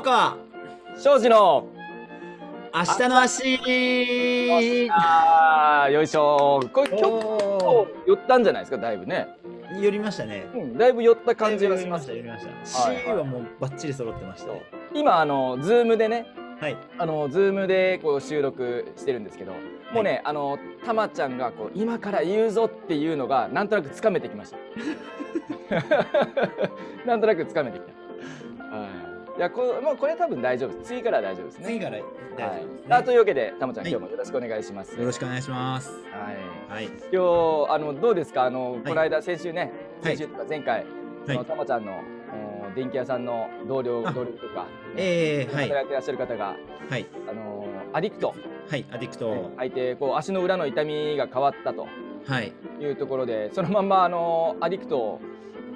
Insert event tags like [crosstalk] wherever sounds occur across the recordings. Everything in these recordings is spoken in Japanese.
山川庄司の。明日の足。あーよいしょ。これ寄ったんじゃないですか？だいぶね、ー寄りましたね。うん、だいぶ寄った感じがします。寄りました寄りました。はいはい。C はもうバッチリ揃ってましたね。今あのズームでね。はい。あのズームでこう収録してるんですけど。もうね、あのたまちゃんがこう今から言うぞっていうのがなんとなくつかめてきました。[laughs] [laughs] なんとなくつかめてきた。はいいやこもうこれ多分大丈夫です。次からは大丈夫ですね。次から大丈夫ですはい、ねあというわけでたまちゃん、はい。今日もよろしくお願いします。よろしくお願いします。はい。はい。今日あのどうですか？あの、い。この間先週ねはい。先週とか前回、そのたまちゃんの、お電気屋さんの同僚あ。同僚とか、えー、はい。働いてらっしゃる方がはい。あのアディクト。はいアディクト。履いてこう足の裏の痛みが変わったと。はい。いうところでそのまんまあのアディクトを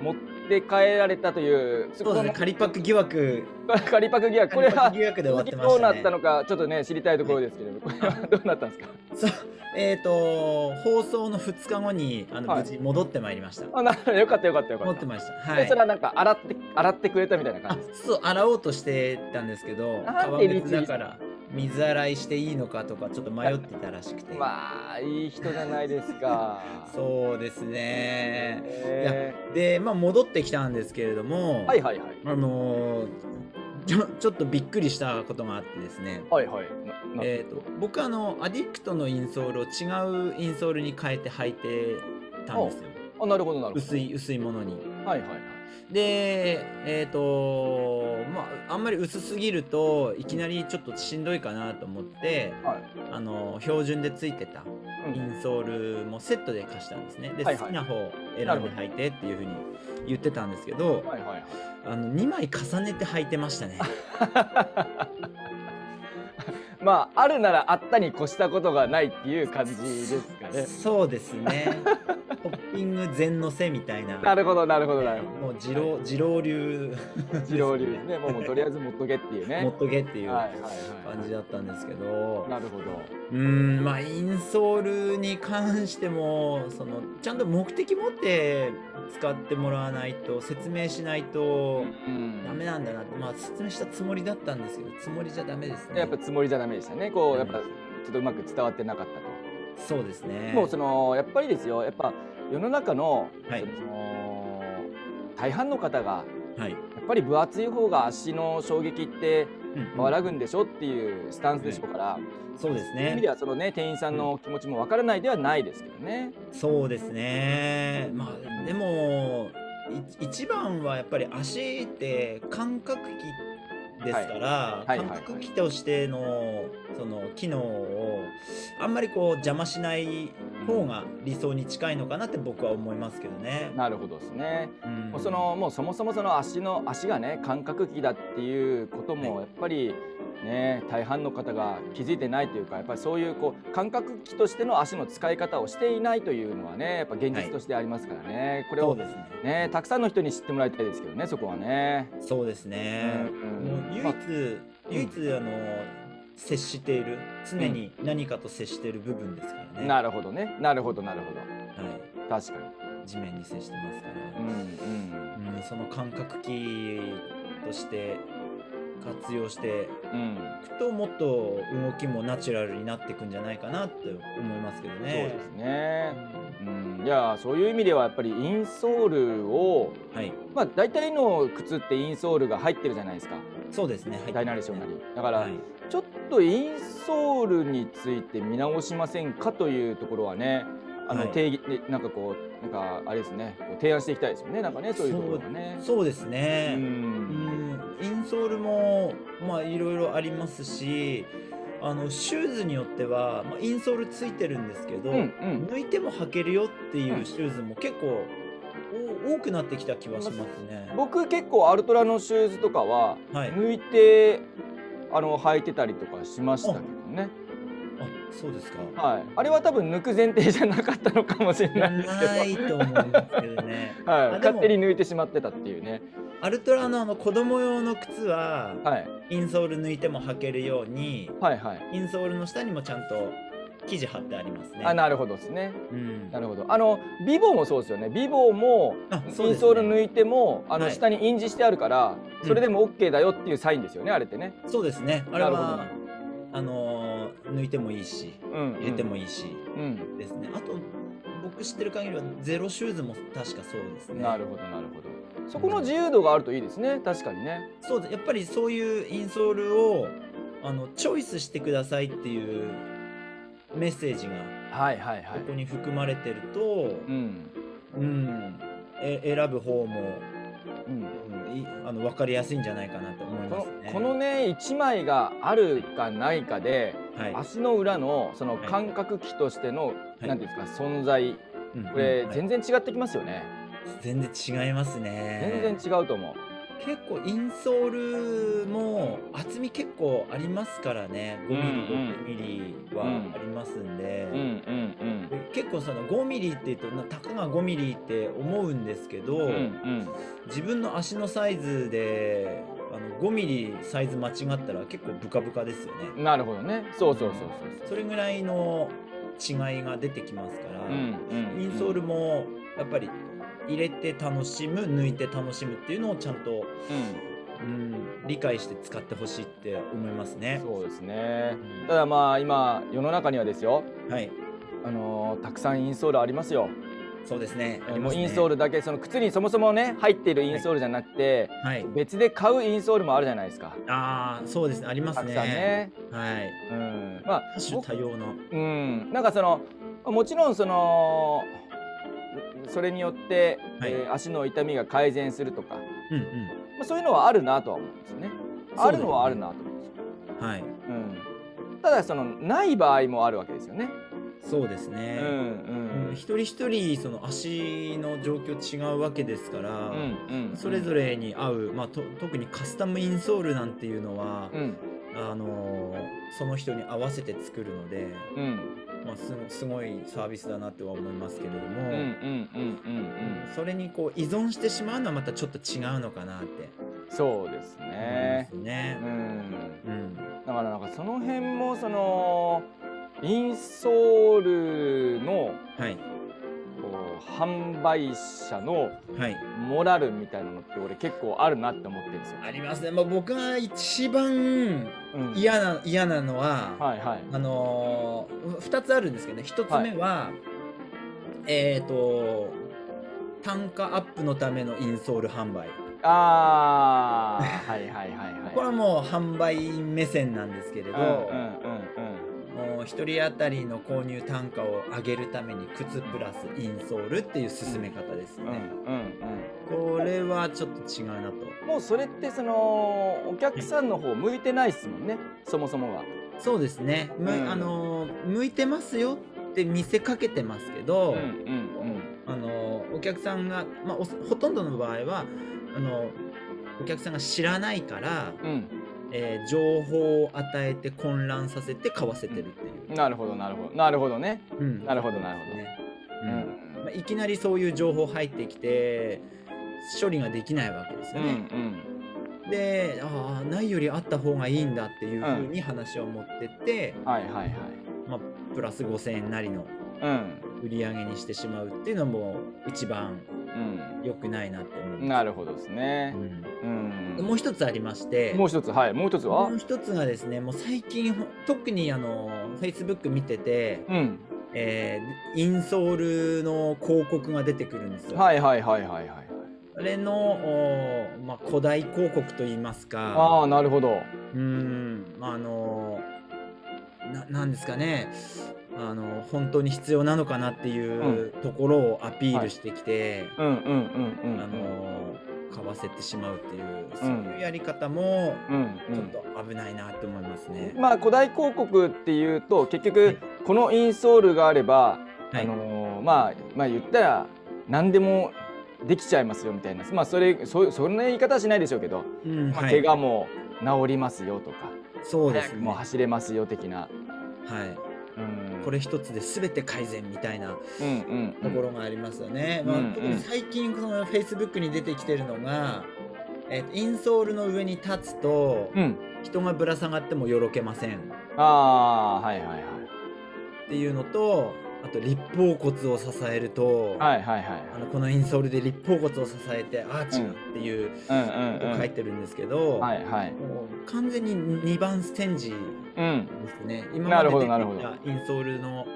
持って帰られたという。そうですね。仮パック疑惑。[laughs] カリパク疑惑。これは。どうなったのかちょっとね知りたいところですけれど、これはどうなったんですか？そう。えっ、と放送の2日後にあの、はい。無事戻ってまいりました。あなるほど。よかったよかったよかった。戻ってました。はい。でそれはなんか洗って洗ってくれたみたいなあ感じそう洗おうとしてたんですけどなん川で別だから水洗いしていいのかとかちょっと迷ってたらしくて、まあいい人じゃないですか。[laughs] そうですね。えでまあ戻ってきたんですけれども、ーはいはいはい。あのーちょちょっとびっくりしたことがあってですね。はいはい。えー、と僕あのアディクトのインソールを違うインソールに変えて履いてたんですよ。あなるほどなるほど。薄い薄いものに。はいはいはいでえっ、とまああんまり薄すぎるといきなりちょっとしんどいかなと思ってはい。あの標準でついてたうん。インソールもセットで貸したんですね。で、はいはい。好きな方を選んで履いてっていうふうに言ってたんですけどはいはいはい。あの2枚重ねて履いてましたね。[laughs] まああるならあったに越したことがないっていう感じですかね。そうですねピング全のせみたいな。なるほどなるほどなるほもう二郎二郎流。ど二郎流ですねもうとりあえず持っとけっていうね。[laughs] 持っとけっていう感じだったんですけど。なるほど。うーんまあインソールに関してもそのちゃんと目的持って使ってもらわないと説明しないとうんダメなんだなってまあ説明したつもりだったんですけどつもりじゃダメですね。やっぱつもりじゃダメでしたね。こうやっぱちょっとうまく伝わってなかったと。そうですね。もうそのやっぱりですよ。やっぱ世の中の,、はい。その大半の方がはい、やっぱり分厚い方が足の衝撃ってうん和らぐんでしょっていうスタンスでしょうから、そうですそういう意味ねではそのね店員さんの気持ちもわからないではないですけどね。そうですね。まあでもい一番はやっぱり足って感覚器ですから、はいはいはい感覚器としてのその機能をあんまりこう邪魔しない方が理想に近いのかなって僕は思いますけどね。なるほどですね。うんそのもうそもそもその足の足がね感覚器だっていうこともやっぱりね大半の方が気づいてないというかやっぱりそういうこう感覚器としての足の使い方をしていないというのはねやっぱ現実としてありますからね、これをね。ねたくさんの人に知ってもらいたいですけどねそこはね。そうですね。うん唯一、まあ唯一あの接している常に何かと接している部分ですからね。なるほどねなるほどなるほどはい。確かに。地面に接してますから。うんうんうん、その感覚器として活用してうんいくともっと動きもナチュラルになっていくんじゃないかなって思いますけどそうね。ですね。うん、いやそういう意味ではやっぱりインソールをはい、まあ大体の靴ってインソールが入ってるじゃないですか。そうですね。大なり小なり。だから、はい、ちょっとインソールについて見直しませんかというところはね。あのはい定義でなんかこうなんかあれですねこう提案していきたいですよねなんかねそういうところがね。そうですうね。うんんインソールもまあいろいろありますし、あのシューズによっては、まあ、インソールついてるんですけど、うんうん抜いても履けるよっていううんシューズも結構お多くなってきた気はしますね。僕結構アルトラのシューズとかははい。抜いてあの履いてたりとかしましたけそうですか。はい、あれは多分抜く前提じゃなかったのかもしれないですけど。ないと思いますけどね。[laughs] はい、勝手に抜いてしまってたっていうね。アルトラのあの子供用の靴は、はい、インソール抜いても履けるように、はい、はい。インソールの下にもちゃんと記事貼ってありますね。あなるほどですねうんなるほどあのビボもそうですよねビボもあインソール抜いてもあのはい下に印字してあるから、うんそれでも OK だよっていうサインですよねあれってねそうですね。あれなるはあのー抜いてもいいしうん。入れてもいいし、うん、ですね。あと僕知ってる限りはゼロシューズも確かそうですね。なるほどなるほど。そこの自由度があるといいですね。確かにね。そうでやっぱりそういうインソールをあのチョイスしてくださいっていうメッセージがはいはいはい。ここに含まれてると、うん。うん、え選ぶ方も、あの分かりやすいんじゃないかなと思いこますね。のこのね1枚があるかないかではい、足の裏のそのはい。感覚器としての、い。なんていうんですか存在。うんこれ全然違ってきますよね、全然違いますね。全然違うと思う結構インソールも厚み結構ありますからね5ミリ、うん6ミリはありますんで、結構その5ミリって言うとなたかが5ミリって思うんですけど、うんうん。自分の足のサイズであの5ミリサイズ間違ったら結構ブカブカですよね。うんなるほどね。そうそうそうそうそれぐらいの違いが出てきますから、うんうん。インソールもやっぱり入れて楽しむ抜いて楽しむっていうのをちゃんと、ううん、理解して使ってほしいって思いますねん。そうですねうんただまあ今世の中にはですよはい、あのーたくさんインソールありますよそうですね。ありもうインソールだけその靴にそもそもね入っているインソールじゃなくて、はい。別で買うインソールもあるじゃないですかああ、そうですね。ありますね。ねはい。うんまあ多種多様な。うん、なんかそのもちろんそのそれによって、はいえー足の痛みが改善するとか、うんうん。まあ、そういうのはあるなとは思うんですよね。あるのはあるなと思うんですよ。はい。うん、ただそのない場合もあるわけですよね。そうですね。うんうん一人一人その足の状況違うわけですから、うんうんそれぞれに合う、まあ、と特にカスタムインソールなんていうのは、うんあのーその人に合わせて作るので、うん。まあ、すごすごいサービスだなとは思いますけれども、それにこう依存してしまうのはまたちょっと違うのかなって。うんそうですね。ね。う。ん。うん。だからなんかその辺もそのインソールのはい販売者のはい。モラルみたいなのって俺結構あるなって思ってるんですよ。ありますね、まあ、僕が一番うん。嫌な嫌なのは、はいはい。あのー、2つあるんですけどね。1つ目は、えっ、と単価アップのためのインソール販売。ああはいはいはいはい。これはもう販売目線なんですけれど、うんうんうんもう1人当たりの購入単価を上げるために靴プラスインソールっていう進め方ですうんうんね、うんこれはちょっと違うなとうん。もうそれってそのお客さんの方向いてないですもんねそもそもは。そうですね、むうんあのー向いてますよって見せかけてますけど、うんうんあのお客さんが、まあ、おほとんどの場合はあのお客さんが知らないから、うんうん。えー情報を与えて混乱させて買わせてるっていう。なるほどなるほどなるほどね。うんなるほどなるほどねううんまあ、いきなりそういう情報入ってきて処理ができないわけですうんうよね。ん。でああないよりあった方がいいんだっていうふうに話を持ってって、はいはいはい。まあ、プラス5,000円なりのうん売り上げにしてしまうっていうのも一番うん。良くないなって思う。なるほどですね。うんうん。もう一つありましてもう一つはいもう一つは？もう一つがですねもう最近ほ特にあの Facebook 見てて、うん。えーインソールの広告が出てくるんですよ。はいはいはいはいはい。あれの、おまあ、古代広告といいますかああなるほど。うーんあのななんですかねあの本当に必要なのかなっていうところをアピールしてきて、うんうんうんうん。あの買わせてしまうっていう、うん。そういうやり方もうんちょっと危ないなって思いますね。まあ古代広告っていうと結はい。局このインソールがあれば、はい。あのーまあまあ言ったら何でもできちゃいますよみたいな。まあそれそそんな言い方はしないでしょうけど、まあ、うんはい。怪我も治りますよとか、そうですね。はも走れますよ的な、い。うん、これ一つで全て改善みたいなところがありますよね。まあ、特に最近その Facebook に出てきてるのが、えーとインソールの上に立つと、うん。人がぶら下がってもよろけません。ああはいはいはい。っていうのとあと立方骨を支えると、はいはいはいあのこのインソールで立方骨を支えてアーチがっていうことを書いてるんですけど、はいはい。もう完全に2番ステンジうんですね。今なるほまで出てきたインソールの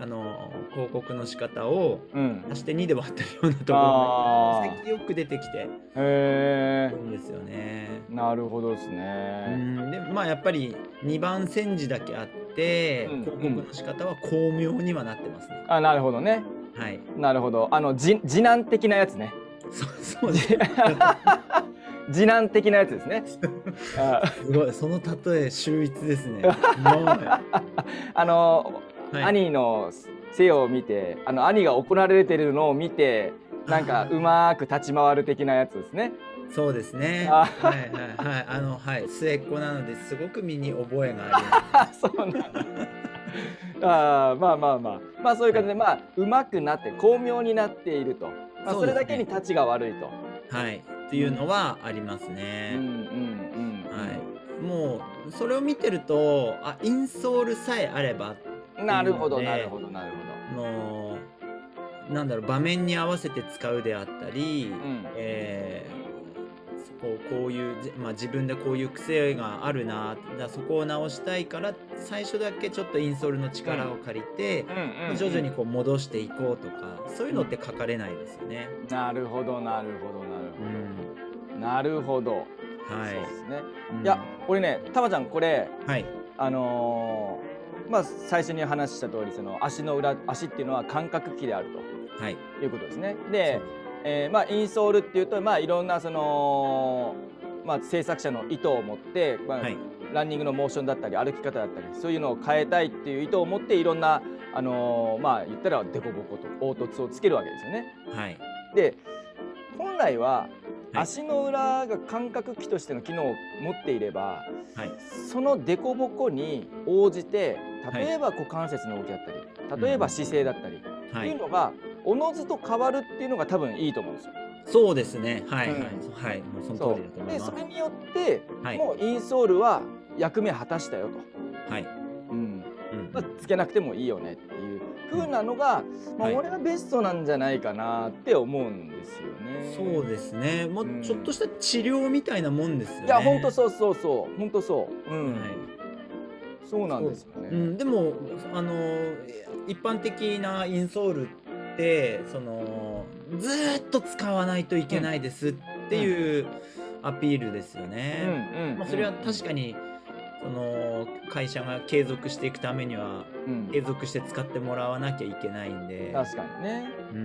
あの広告の仕方をうん。足して2で割ってるようなところあが最近よく出てきてへるんですよね。えなるほどですうねん。でまあやっぱり2番煎じだけあって、うん広告の仕方は巧妙にはなってますね。あなるほどね。はい。なるほど。あのじ次男的なやつね。そうそうです。[laughs] 次男的なやつですねあすごいその例え秀逸ですね。[laughs] はあのい兄の背を見てあの兄が怒られてるのを見てなんかうまく立ち回る的なやつですね。そうですね。あはいはいはいあのはい末っ子なのですごく身に覚えがあります。あ [laughs] そうなんだ。あーまあまあまあまあそういう感じでまあうまくなって巧妙になっていると、まあ、それだけに立ちが悪いと。はい。っていうのはありますうんね。もうそれを見てるとあインソールさえあればうんなるほどなるほどなるほのなんだろう場面に合わせて使うであったり、ど。うんえーこうこういう、じまあ、自分でこういう癖があるなだそこを直したいから最初だけちょっとインソールの力を借りて、うんうんうん徐々にこう戻していこうとかそういうのって書かれないですよね。なるほどなるほどうんなるほど。なるほど。はいそうですね。うんいや俺ねたまちゃんこれはいあのーまあ最初に話した通りその足の裏足っていうのは感覚器であるはいということですね。で、えーまあインソールっていうとまあいろんなそのまあ制作者の意図を持って、まあはい。ランニングのモーションだったり歩き方だったりそういうのを変えたいっていう意図を持っていろんなあのーまあ言ったらデコボコと凹凸をつけるわけですよね。はい。で本来ははい。足の裏が感覚器としての機能を持っていればはい。その凸凹に応じてはい例えば股関節の動きだったり例えば姿勢だったりっはい。ていうのがおのずと変わるっていうのが多分いいと思うんですよ。そうですね。はい、うん。はい。はいもうそのそ通りだとう思います。でそれによってはい。もうインソールは役目果たしたよと、はい、うん。うんまあ、つけなくてもいいよねっていう風なのが、まあ、はい。俺はベストなんじゃないかなって思うんですよね。そうですね。もうん。うちょっとした治療みたいなもんですよね。いや本当そうそうそう。本当そう、うん。はい。そうなんですよね。うん、でもあの一般的なインソールってそのずーっと使わないといけないですっていうアピールですようんね。うん。まあ、それは確かにその会社が継続していくためにはうん。継続して使ってもらわなきゃいけないんで、確かにね。うん、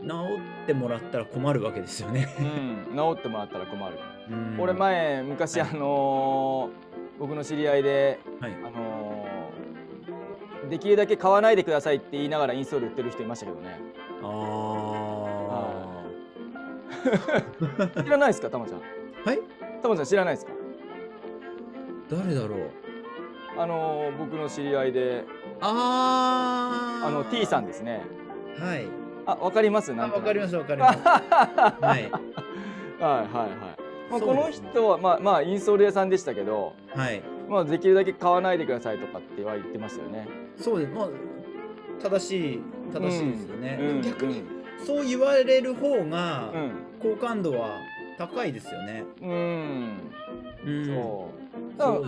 うん。治ってもらったら困るわけですよね。うん、治ってもらったら困る。うん。俺前昔、はい。あのー僕の知り合いで、はい。あのーできるだけ買わないでくださいって言いながらインストール売ってる人いましたけどね。あ知らないですか、たまちゃん？ーはい？たまちゃん知らないですか？誰だろう？あのー僕の知り合いで、あーあの T さんですね。はいあ、わかります？あなんわかりますわかりますはい [laughs] はいはいはい。まあ、この人は、まあ、まあ、インソール屋さんでしたけど。はいまあ、できるだけ買わないでくださいとかっては言ってましたよね。そうです。まあ正しい正しいですよね、うんうん。逆にそう言われる方がうん。好感度は高いですよね、うん。うん。そう。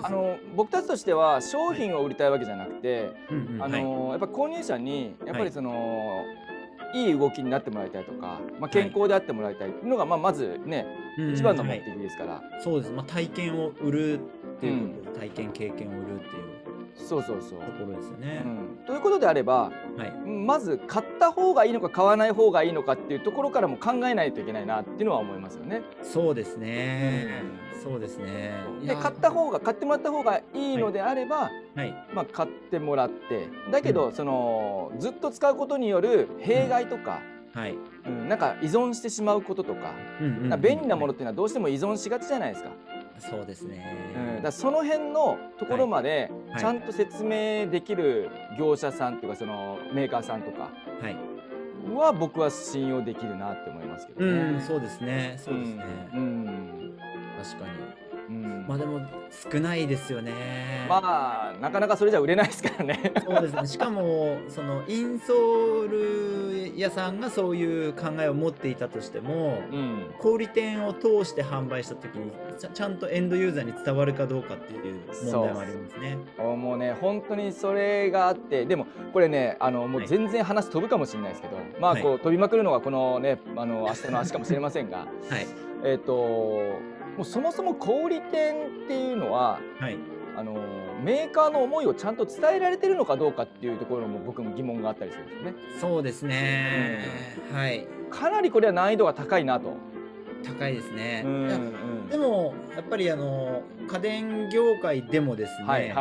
あの僕たちとしては商品を売りたいわけじゃなくて、うんうん。あのやっぱ購入者にやっぱはい。りその、い、い動きになってもらいたいとか、まあ、健康であってもらいたいっていうのが、まあ、まずねうん一番の目はい。的ですから、そうです、まあ、体験を売るっていうことで、体験経験を売るっていうそうそうそう。ところですよね、うん、ということであればはい。まず買った方がいいのか買わない方がいいのかっていうところからも考えないといけないなっていうのは思いますよね。そうですね、そうですね。で買った方が買ってもらった方がいいのであれば、はい。まあ、買ってもらってだけど、そのずっと使うことによる弊害とか、はい、うんなんか依存してしまうこととか,、うんうん便利なものっていうのはどうしても依存しがちじゃないですか,、そうですね、うん、だその辺のところまではい。ちゃんと説明できる業者さんっていうかそのメーカーさんとかは僕は信用できるなって思いますけどうね。んそうですね。そうですね、うん。確かにううんまあでも少ないですよね。まあなかなかそれじゃ売れないですからね。そうですね。しかもそのインソール屋さんがそういう考えを持っていたとしても、うん、小売店を通して販売した時にちゃちゃんとエンドユーザーに伝わるかどうかっていう問題もありますね。もうね本当にそれがあってでもこれねあのもう全然話飛ぶかもしれないですけど、まあこう、は飛びまくるのがこのねあの明日の足かもしれませんが [laughs] はいえっともうそもそも小売店っていうのははいあのメーカーの思いをちゃんと伝えられてるのかどうかっていうところも僕も疑問があったりするんですよね。そうですね。はいかなりこれは難易度が高いなと。高いですね。うんいやでもやっぱりあの家電業界でもですね、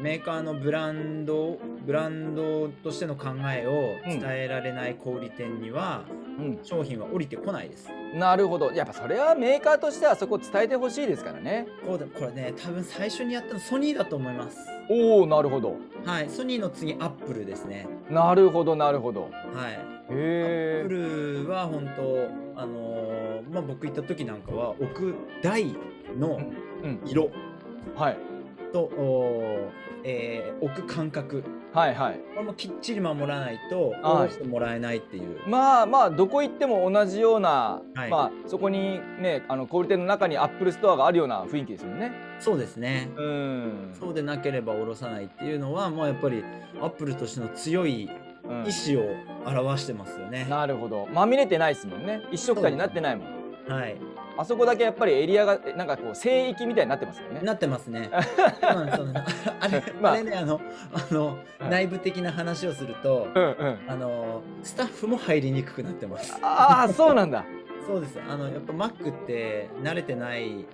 メーカーのブランドブランドとしての考えを伝えられない小売店には、うん商品は降りてこないです。なるほどやっぱそれはメーカーとしてはそこを伝えてほしいですからね。こうだこれね多分最初にやったのソニーだと思います。おおなるほどはい、ソニーの次アップルですね。なるほどなるほど。はい。アッへプえ。ルは本当あのーまあ僕行った時なんかは置く台のうん色はいと、おーえー置く間隔はいはい。これもきっちり守らないとはい下ろしてもらえないっていう。まあまあどこ行っても同じような、はいまあそこにねあの小売店の中にアップルストアがあるような雰囲気ですよね。そうですね。うん。そうでなければ下ろさないっていうのはもうやっぱりアップルとしての強いうん意志を表してますよね。なるほど。まみれてないですもんね。一色たになってないもん。はい。あそこだけやっぱりエリアがえなんかこう聖域みたいになってますよね。なってますね。[laughs] あれ、[laughs] まああれねあのあの、はい内部的な話をすると、うんうん。あのスタッフも入りにくくなってます。ああそうなんだ。[laughs] そうです。あのやっぱ Mac って慣れてない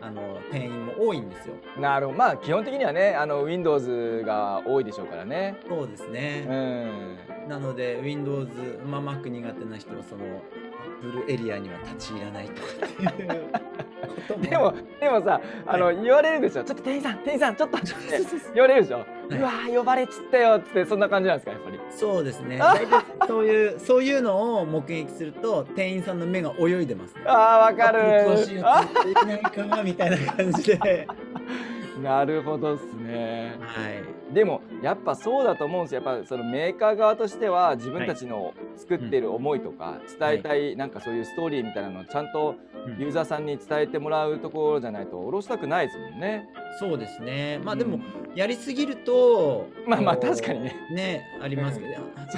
あの店員も多いんですよ。なるほど。まあ基本的にはねあの Windows が多いでしょうからね。そうですうね。ん。なので Windows、まあ、Mac 苦手な人はその Apple エリアには立ち入らないとかっていう [laughs] でもでもさあの、言われるでしょ。ちょっと店員さん店員さんちょっと言われるでしょ。うわー呼ばれちったよってそんな感じなんですかやっぱり。そうですね。[laughs] 大体そういうそういうのを目撃すると店員さんの目が泳いでますね。ああわかる。みたいな感じで。[laughs] なるほどっすね。はいでもやっぱそうだと思うんですよ。やっぱそのメーカー側としては自分たちの作ってる思いとか伝えたいなんかそういうストーリーみたいなのをちゃんとうんユーザーさんに伝えてもらうところじゃないと下ろしたくないですもんね。そうですね。まあでもうんやりすぎるとまあまあこう確かにね。ねありますけど、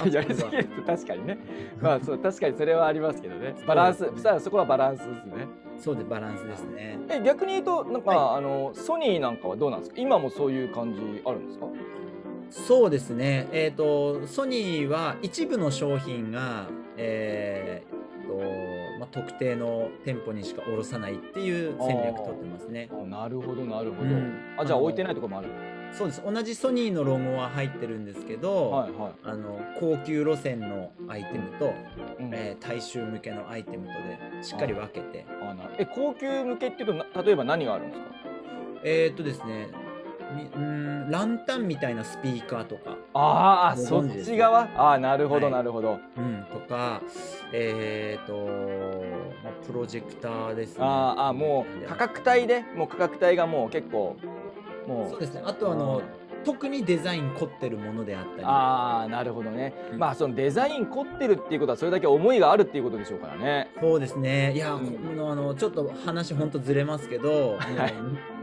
うやりすぎると確かにね。[laughs] まあそう確かにそれはありますけどね。バランス。さあそこはバランスですね。そうでバランスですね。え逆に言うとなんか、はあのソニーなんかはどうなんですか？今もそういう感じあるんですか？そうですね。えっ、とソニーは一部の商品がえーとまあ、特定の店舗にしか卸さないっていう戦略取ってますね。あなるほどなるほど、うん。あじゃあ置いてないところもあるそうです。同じソニーのロゴは入ってるんですけど、はいはい。あの高級路線のアイテムと、うん。えー大衆向けのアイテムとでしっかり分けて。あなえ高級向けっていうとな例えば何があるんですか？えーっとですねみうーんランタンみたいなスピーカーとか、ああごそっち側？ああなるほどはい。なるほど、うん、とかえーっと、まあ、プロジェクターですね。あーあーもう価格帯でもう価格帯がもう結構もう。そうですね。あとあの特にデザイン凝ってるものであったり。ああなるほどね、うん。まあそのデザイン凝ってるっていうことはそれだけ思いがあるっていうことでしょうからね。そうですね。いや、うん。あのちょっと話ほんとずれますけど、はい。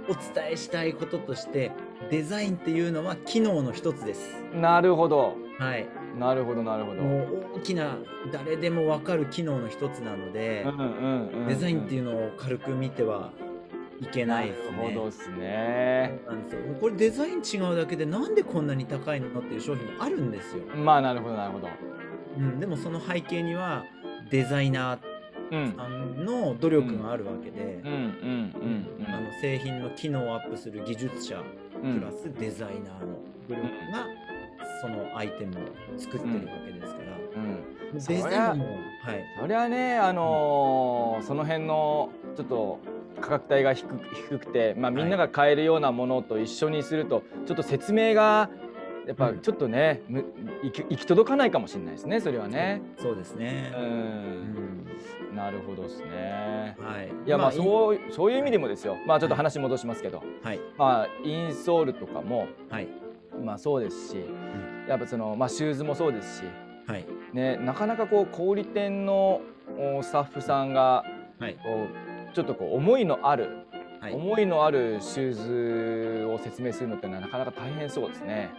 お伝えしたいこととしてデザインっていうのは機能の一つです。なるほど。はい、なるほどなるほど。もう大きな誰でも分かる機能の一つなので、うんうんうん。デザインっていうのを軽く見てはいけないですね。なるほどっすね。なんですよ。これデザイン違うだけでなんでこんなに高いのっていう商品もあるんですよ。まあなるほどなるほど。うん、でもその背景にはデザイナーうん。さんの努力があるわけで、うんうんうんうん。あの製品の機能をアップする技術者うんプラスデザイナーのグループがそのアイテムを作ってるわけですから、うん。デザインもはい。そりゃねあのーその辺のちょっと価格帯が低く低くて、まあ、みんなが買えるようなものと一緒にするとちょっと説明がやっぱちょっとね、む行き行き届かないかもしれないですねそれはね。そうですね。う。うん。んなるほどですね。はい。いやまあいそうそういう意味でもですよ。まあちょっと話戻しますけど、はい。まあインソールとかもはい。まあそうですし、やっぱそのまあシューズもそうですし、はい。ねなかなかこう小売店のおスタッフさんがはい。こうちょっとこう思いのある、はい。思いのあるシューズを説明するのってのはなかなか大変そうですね。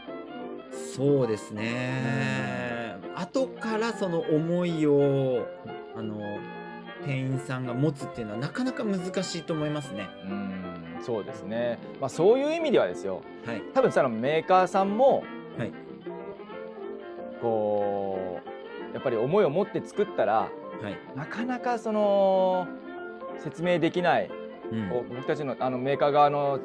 そうですね。後からその思いをあの店員さんが持つっていうのはなかなか難しいと思いますね。うんそうですね。まあそういう意味ではですよ。はい多分そのメーカーさんもはいこうやっぱり思いを持って作ったらはい。なかなかその説明できない、うんこう僕たちのあのメーカー側の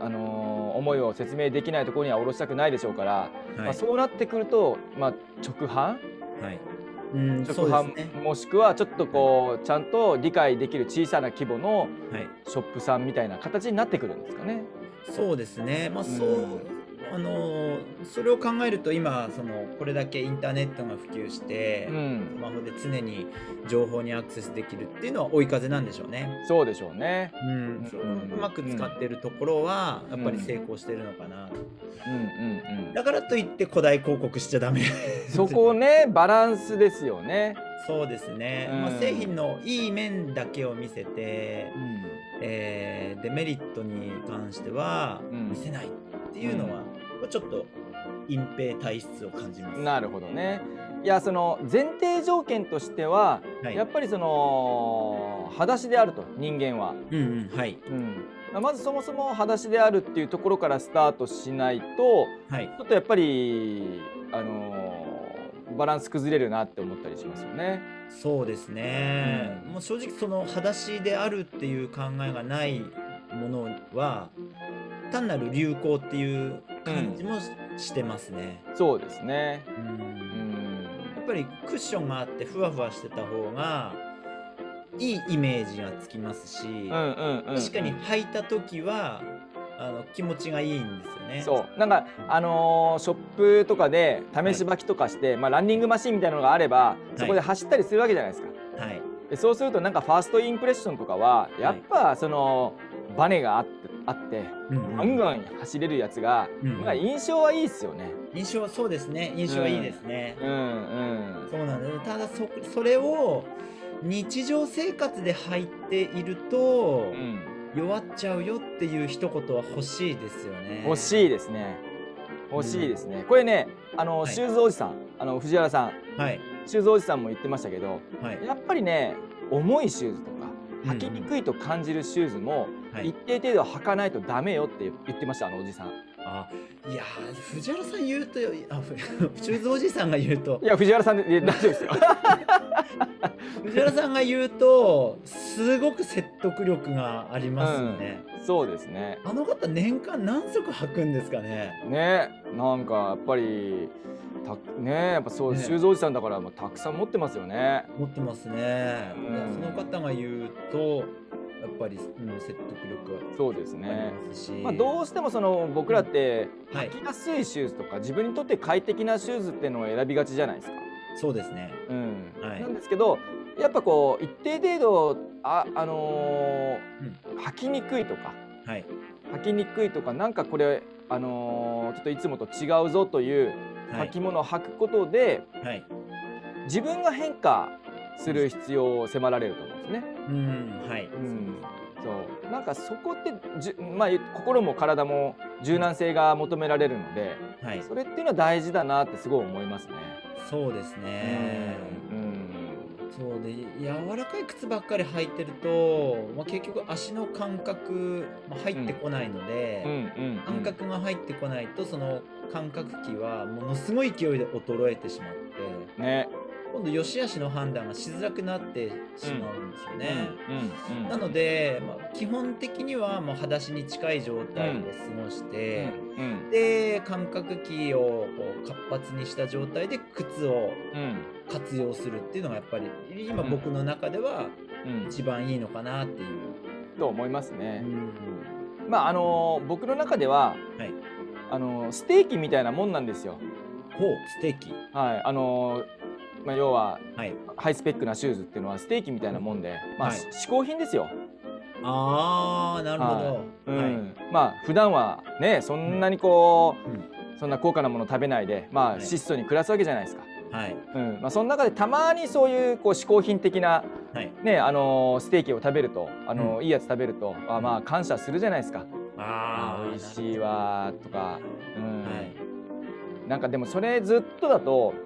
あの思いを説明できないところには下ろしたくないでしょうから、はいまあ、そうなってくると、まあ、直販？はい。うん直販。もしくはちょっとこうちゃんと理解できる小さな規模のはい。ショップさんみたいな形になってくるんですかね。そうですね。まあそう、うんあのそれを考えると今そのこれだけインターネットが普及して、うんスマホで常に情報にアクセスできるっていうのは追い風なんでしょうね。そうでしょうね。うん、うまく使ってるところはやっぱり成功してるのかな。うんうんうんだからといって古代広告しちゃダメ。そこねバランスですよね。そうですね。うんまあ製品のいい面だけを見せて、うんえーデメリットに関してはうん見せないっていうのは、ちょっと隠蔽体質を感じます。なるほどね。いやその前提条件としては、はい。やっぱりその裸足であると人間は、うんうんはい。うん、まずそもそも裸足であるっていうところからスタートしないとはい。ちょっとやっぱりあのバランス崩れるなって思ったりしますよね。そうですね、うん。もう正直その裸足であるっていう考えがないものは単なる流行っていう感じもし,、してますね、そうですね。うん。うん。やっぱりクッションがあってふわふわしてた方がいいイメージがつきますし、うんうんうんうん。確かに履いた時はあの気持ちがいいんですよね。そう。なんかあのーショップとかで試し履きとかして、まあ、ランニングマシンみたいなのがあればそこで走ったりするわけじゃないですか。はい、でそうするとなんかファーストインプレッションとかはやっぱそのバネがあってあってうんガンガン走れるやつが、うんまあ印象はいいっすよね。印象はそうですね。印象はいいですね。うんうんそうなんです。ただそそれを日常生活で履いているとうん。弱っちゃうよっていう一言は欲しいですよね。欲しいですね。欲しいですね。これねあの、はい。シューズおじさんあの藤原さん。はい。シューズおじさんも言ってましたけどはい。やっぱりね重いシューズとかうんうん。履きにくいと感じるシューズもはい一定程度履かないとダメよって言ってましたあのおじさん。あいやー藤原さん言うとあふシューズおじさんが言うといや藤原さんで大丈夫ですよ。[laughs] 藤原さんが言うとすごく説得力がありますよね。そうですね。あの方年間何足履くんですかね？ねなんかやっぱりたねやっぱそう、ねシューズおじさんだからもうたくさん持ってますよね。持ってますね。うんその方が言うとやっぱり、うん、説得力はそうですあね。りまあ、どうしてもその僕らってはい履きやすいシューズとか自分にとって快適なシューズっていうのを選びがちじゃないですか。そうですね。うんはいなんですけどやっぱこう一定程度あ、あのー履きにくいとかはい履きにくいとかなんかこれ、あのーちょっといつもと違うぞというはい履物を履くことで、はい。自分が変化する必要を迫られると思うんですね。うんはい。うんそうなんかそこってじゅ、まあ、心も体も柔軟性が求められるのではい。それっていうのは大事だなってすごい思いますね。そうですね。うんそうで柔らかい靴ばっかり履いてると、まあ、結局足の感覚、まあ、入ってこないので、うんうんうん感覚が入ってこないとその感覚器はものすごい勢いで衰えてしまってね。今度良し悪しの判断がしづらくなってしまうんですよね。うんうんなので、まあ、基本的にはもう裸足に近い状態で過ごして、うんで感覚器をこう活発にした状態で靴をうん活用するっていうのがやっぱり今うん僕の中ではうん一番いいのかなっていう。と思いますね。うんまああの僕の中でははいあのステーキみたいなもんなんですよ。ほうステーキはい、あのまあ、要ははい。ハイスペックなシューズっていうのはステーキみたいなもんで、まあ、はい。し嗜好品ですよ。ああなるほど。うんはい。まあ普段はねそんなにこう、うん。そんな高価なもの食べないで、まあ、はい。質素に暮らすわけじゃないですか。はい。うん。まあ、その中でたまにそういうこう嗜好品的な、はい。ねあのーステーキを食べると、あのーうん。いいやつ食べるとあまあ感謝するじゃないですか。ああ美味しいわとか、うん。はい。なんかでもそれずっとだとはい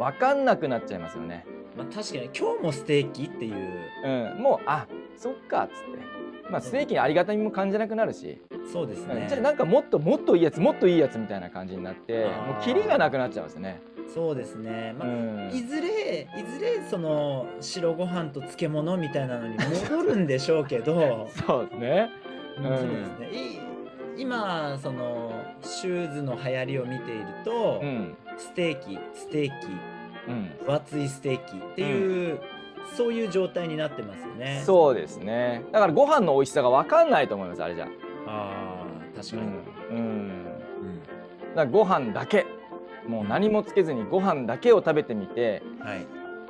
分かんなくなっちゃいますよね。まあ確かに今日もステーキっていう。うん、もうあそっかっつって、まあ、ステーキにありがたみも感じなくなるし、そうですね。じゃあなんかもっともっといいやつもっといいやつみたいな感じになってもうキリがなくなっちゃうんですよね。そうですね、まあうん。いずれいずれその白ご飯と漬物みたいなのに戻るんでしょうけど。[laughs] そうですね。うん。そうですねい今そのシューズの流行りを見ていると、うん。ステーキステーキ。うん分厚いステーキっていう、そういう状態になってますよね。そうですね。だからご飯の美味しさが分かんないと思いますあれじゃ。ああ確かに、うん。うん。うん。だご飯だけ。もう何もつけずにご飯だけを食べてみてはい。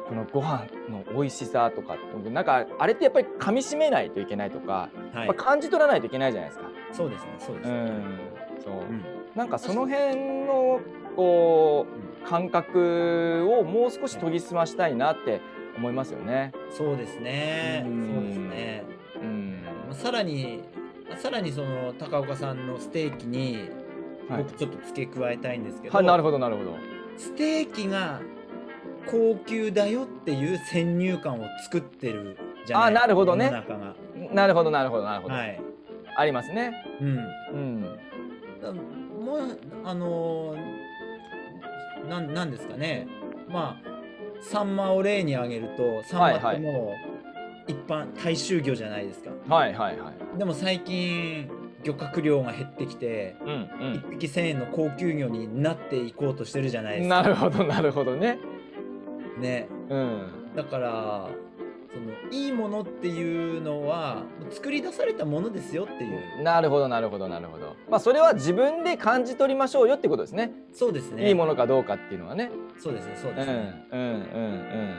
このご飯の美味しさとかなんかあれってやっぱり噛み締めないといけないとか、はい、やっぱ感じ取らないといけないじゃないですか。そうですねそうですね。うん、そう、うん。なんかその辺のこう感覚をもう少し研ぎ澄ましたいなって思いますよね。そうですねうんそうですね。うん、まあさらにさらにその高岡さんのステーキにはい僕ちょっと付け加えたいんですけど、はい、なるほどなるほど。ステーキが高級だよっていう先入観を作ってるじゃないあなるほどね。なるほどなるほどなるほど。はい。ありますね。うん。うん。だもうあのーなんなんですかねまあサンマを例に挙げるとサンマってもう一般大衆魚じゃないですかはいはいはい。でも最近漁獲量が減ってきてうん1匹1000円の高級魚になっていこうとしてるじゃないでうん。すかなるほどなるほどね。ねうん。だからそのいいものっていうのは作り出されたものですよっていうなるほどなるほどなるほど。まあそれは自分で感じ取りましょうよってことですね。そうですねいいものかどうかっていうのはね。そうですねそううんですね、うんうんうん。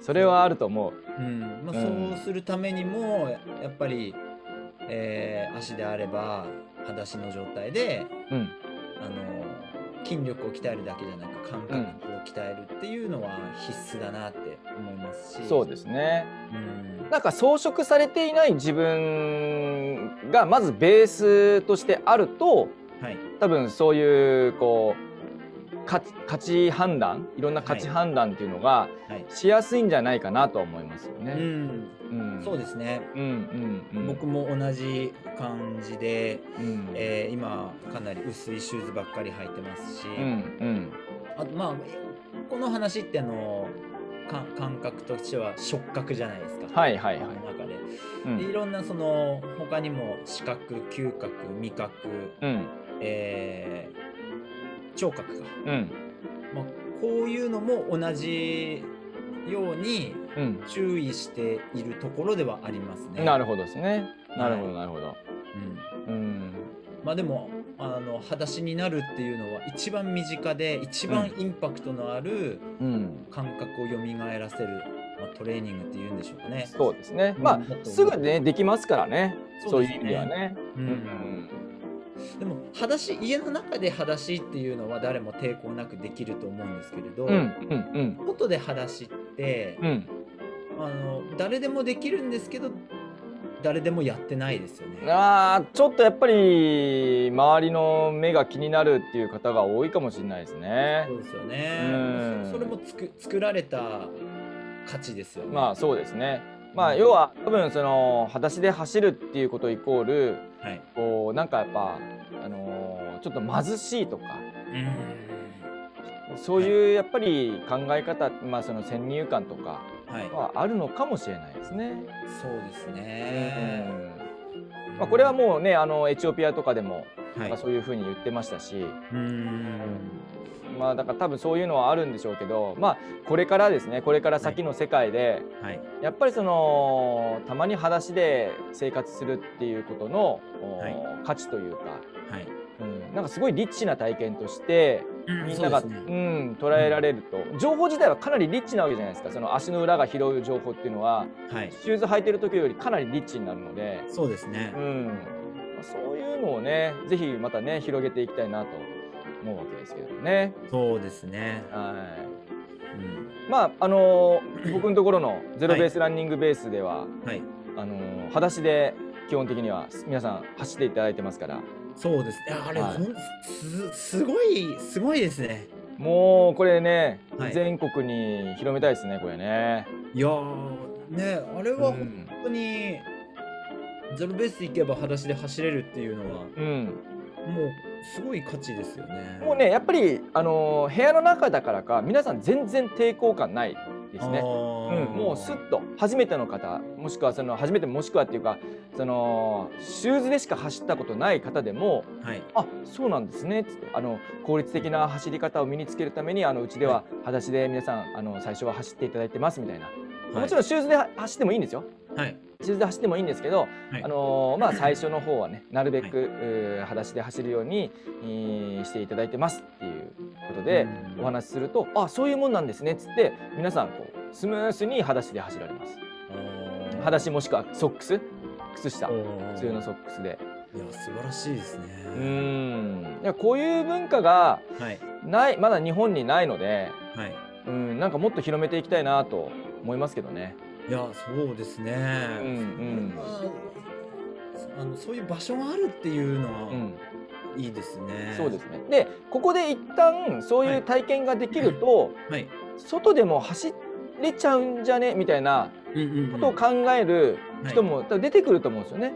それはあると思う。うんまあ、うんそうするためにもやっぱり、えー足であれば裸足の状態でうん。あの筋力を鍛えるだけじゃなく感覚を鍛えるっていうのは必須だなって思いますし、そうですね。うん。なんか装飾されていない自分がまずベースとしてあるとはい。多分そういうこう価値判断いろんな価値判断っていうのがはい。しやすいんじゃないかなとは思いますようね。ん、うん。そうですね、うんうんうん。僕も同じ感じで、うん。えー今かなり薄いシューズばっかり履いてますし、うんうん。あとまあこの話ってあのか感覚としては触覚じゃないですか。はいはいはいこの中でうんでいろんなその他にも視覚嗅覚味覚、うんえー聴覚か、うんまあ、こういうのも同じようにうん。注意しているところではありますね。なるほどですね。なるほどはいなるほど。うんうんまあでもあの裸足になるっていうのは一番身近で一番インパクトのあるうん。感覚を蘇らせる、まあ、トレーニングっていうんでしょうかね。そうですね。うんまあすぐねできますからね。そうういう意味ではね。ううんんでも裸足家の中で裸足っていうのは誰も抵抗なくできると思うんですけれど、うんうんうん外で裸足って、うん。あの誰でもできるんですけど誰でもやってないですよね。あーちょっとやっぱり周りの目が気になるっていう方が多いかもしれないですねそ。うですよね。それもつく作られた価値ですよね。まあそうですね。まあ要は多分その裸足で走るっていうことイコールはい。こうなんかやっぱあのーちょっと貧しいとかうんそういうやっぱり考え方まあその先入観とかはい。はあるのかもしれないですね。そうですね。うんまあこれはもうねあのエチオピアとかでも、はいまあ、そういうふうに言ってましたし、うんまあだから多分そういうのはあるんでしょうけどまあこれからですねこれから先の世界で、はい。やっぱりそのたまに裸足で生活するっていうことの、おはい価値というか、はい。うん、なんかすごいリッチな体験としてうんみんながう,、ん捉えられると、情報自体はかなりリッチなわけじゃないですか。その足の裏が拾う情報っていうのははい。シューズ履いてる時よりかなりリッチになるので、そうですね。うん。まあそういうのをねぜひまたね広げていきたいなと思うわけですけどね。そうですね。はい。うん。まああのー [clears throat] 僕のところのゼロベースランニングベースでは、はい。あのー裸足で基本的には皆さん走っていただいてますからそうです。いやあれ、はい。ほんすすごいすごいですね。もうこれね、はい。全国に広めたいですねこれね。いやーねあれは本うん。当にゼロベース行けば裸足で走れるっていうのはうん、もうすごい価値ですよね。もうねやっぱり、あのー部屋の中だからか皆さん全然抵抗感ないですね。うん、もうスッと初めての方もしくはその初めてもしくはっていうかそのシューズでしか走ったことない方でもはい。あそうなんですねっつってあの効率的な走り方を身につけるためにあのうちでは裸足で皆さんあの最初は走っていただいてますみたいな、もちろんシューズでは走ってもいいんですよ。はい。シューズで走ってもいいんですけど、はい。あのーまあ最初の方はねなるべく、はい。裸足で走るように、えーしていただいてますっていうことでうん。お話しするとあそういうもんなんですねっつって皆さんこうスムースに裸足で走られます。裸足もしくはソックス？靴下？普普通のソックスで。いや素晴らしいですね。うーん。いやこういう文化がはい。ないまだ日本にないのではい。うんなんかもっと広めていきたいなと思いますけどね。いやそうですね。うんうん。まああのそういう場所があるっていうのうはんいいですね、そうですね。でここで一旦そういう体験ができると、はい。外でも走れちゃうんじゃね？みたいなうんうんうん。ことを考える人も出てくると思うんですよね。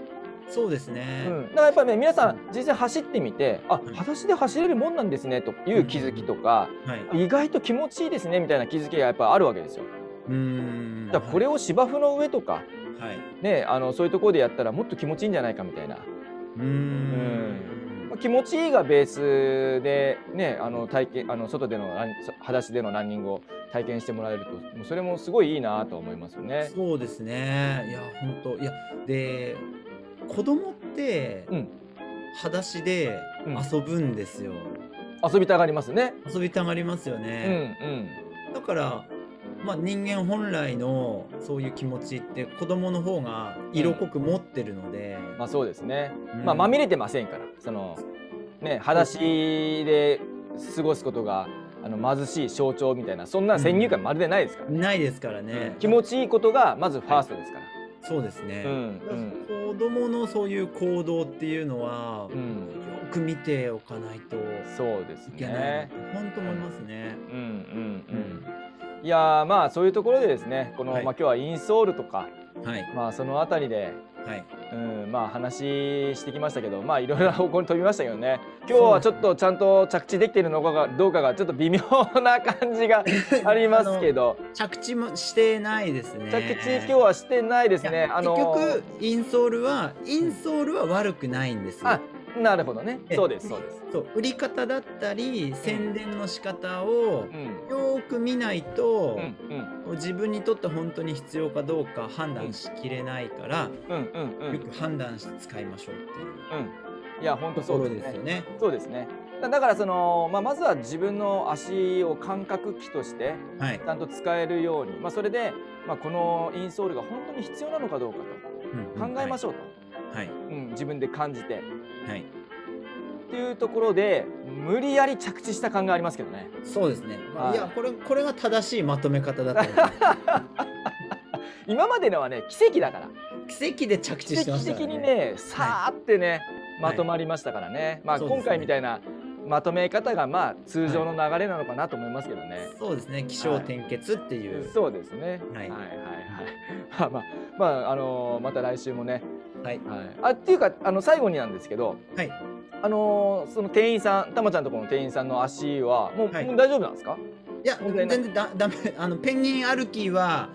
そうですね、うん、だからやっぱりね皆さん実際走ってみてあい。裸足で走れるもんなんですねという気づきとかはい。意外と気持ちいいですねみたいな気づきがやっぱあるわけですよ。うーん。だこれを芝生の上とかはい。ねあのそういうところでやったらもっと気持ちいいんじゃないかみたいな。うーん。まあ気持ちいいがベースでねあの体験あの外での裸足でのランニングを体験してもらえるともうそれもすごいいいなと思いますよね。そうですね。いや本当いやで子供ってうん。裸足でうん。遊ぶんですよ、遊びたがりますね。遊びたがりますようんね、うん。だからまあ人間本来のそういう気持ちって子供の方が色濃く持ってるので、まあそうですね。うんまあまみれてませんからそのね裸足で過ごすことがあの貧しい象徴みたいなそんな先入観まるでないですから、ねないですからね、気持ちいいことがまずファーストですから。そうですね、うんうん子供のそういう行動っていうのは、うんよく見ておかないとそうですいけないなねと。本当思いますね。うんうんうん。いやーまあそういうところでですねこの、はい。まあ今日はインソールとかはい。まあそのあたりではい。うんまあ話してきましたけどまあいろいろな方向に飛びましたけどね。今日はちょっとちゃんと着地できているのかがどうかがちょっと微妙な感じがありますけど。着地もしてないですね。着地今日はしてないですね。あの結局インソールはインソールは悪くないんですよ。あなるほどね。えそうですそうです。そう売り方だったり宣伝の仕方をうん。よーく見ないとうん、うん。自分にとって本当に必要かどうか判断しきれないから、よく判断して使いましょうっていううん。いや本当そうですすよね。そうですね。だだからその、まあ、まずは自分の足を感覚器としてはい。ち。ゃんと使えるように、まあ、それで、まあ、このインソールが本当に必要なのかどうかと考えましょょうと、う。はい。うん、自分で感じてはい。っていうところで無理やり着地した感がありますけどねそうですね。まあはいいやこれこれが正しいまとめ方だと思います。[laughs] 今までのはね奇跡だから奇跡で着地奇してま跡的したからね。にねさーってね、まとまりましたからね、まあ、そうですね今回みたいなまとめ方がまあ通常の流れなのかなと思いますけどね。そうですね。気象転結っていう。そうですね。ははいいはいはい。[laughs] まあまあまああのーまた来週もね。はい。はい。あっていうかあの最後になんですけど、はい。あのーその店員さん、たまちゃんとこの店員さんの足はもう,、はいもう大丈夫なんですか？いや全然だダメあのペンギン歩きは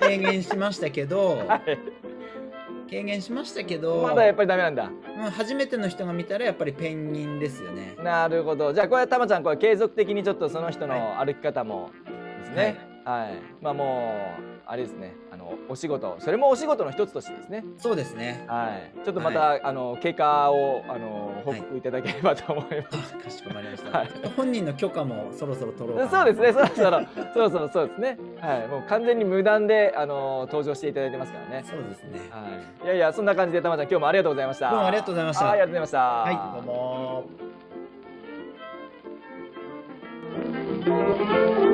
軽減しましたけど [laughs] はい。軽減しましたけどまだやっぱりダメなんだ。うん初めての人が見たらやっぱりペンギンですよね。なるほど。じゃあこれたまちゃんこれ継続的にちょっとその人の歩き方もですね。はい、まあもうあれですねあのお仕事それもお仕事の一つとしてですねそうですね。はいちょっとまた、あの経過をあの報告いただければと思います、あかしこまりました。はい本人の許可もそろそろ取ろう。そうですね、そろそろ、そろそろそうですね。はい、もう完全に無断で、あの登場していただいてますからね。そうですね。はい、いやいや、そんな感じで、たまちゃん、今日もありがとうございました。どうもありがとうございましたはいありがとうございました。はい、どうも。